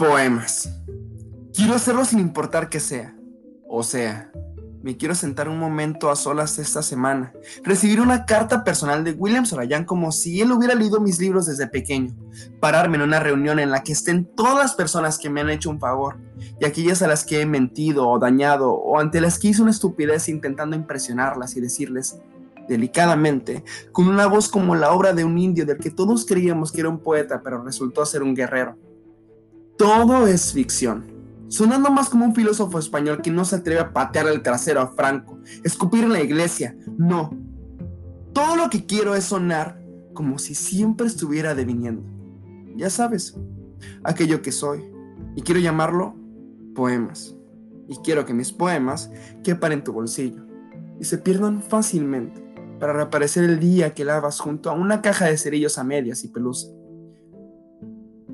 Poemas. Quiero hacerlo sin importar que sea. O sea, me quiero sentar un momento a solas esta semana, recibir una carta personal de William Sorayan como si él hubiera leído mis libros desde pequeño, pararme en una reunión en la que estén todas las personas que me han hecho un favor, y aquellas a las que he mentido o dañado, o ante las que hice una estupidez intentando impresionarlas y decirles, delicadamente, con una voz como la obra de un indio del que todos creíamos que era un poeta, pero resultó ser un guerrero. Todo es ficción sonando más como un filósofo español que no se atreve a patear el trasero a Franco, escupir en la iglesia. No. Todo lo que quiero es sonar como si siempre estuviera deviniendo. Ya sabes, aquello que soy. Y quiero llamarlo poemas. Y quiero que mis poemas quepan en tu bolsillo y se pierdan fácilmente para reaparecer el día que lavas junto a una caja de cerillos a medias y pelusa.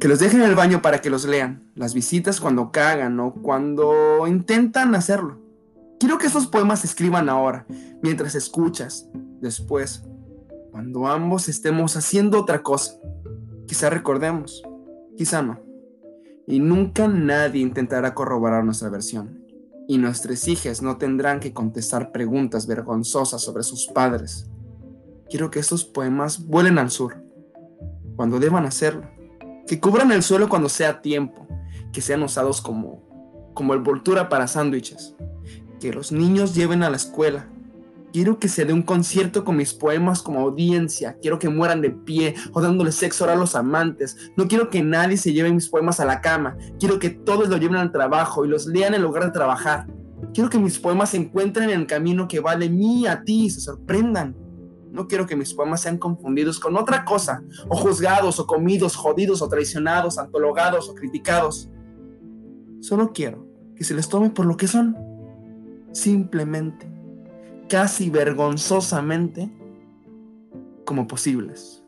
Que los dejen en el baño para que los lean. Las visitas cuando cagan o cuando intentan hacerlo. Quiero que esos poemas se escriban ahora, mientras escuchas, después, cuando ambos estemos haciendo otra cosa. Quizá recordemos, quizá no. Y nunca nadie intentará corroborar nuestra versión. Y nuestras hijas no tendrán que contestar preguntas vergonzosas sobre sus padres. Quiero que estos poemas vuelen al sur, cuando deban hacerlo que cubran el suelo cuando sea tiempo, que sean usados como, como envoltura para sándwiches, que los niños lleven a la escuela. Quiero que se dé un concierto con mis poemas como audiencia. Quiero que mueran de pie o dándole sexo a los amantes. No quiero que nadie se lleve mis poemas a la cama. Quiero que todos lo lleven al trabajo y los lean en lugar de trabajar. Quiero que mis poemas se encuentren en el camino que vale mí a ti y se sorprendan. No quiero que mis poemas sean confundidos con otra cosa, o juzgados, o comidos, jodidos, o traicionados, antologados, o criticados. Solo quiero que se les tome por lo que son. Simplemente, casi vergonzosamente, como posibles.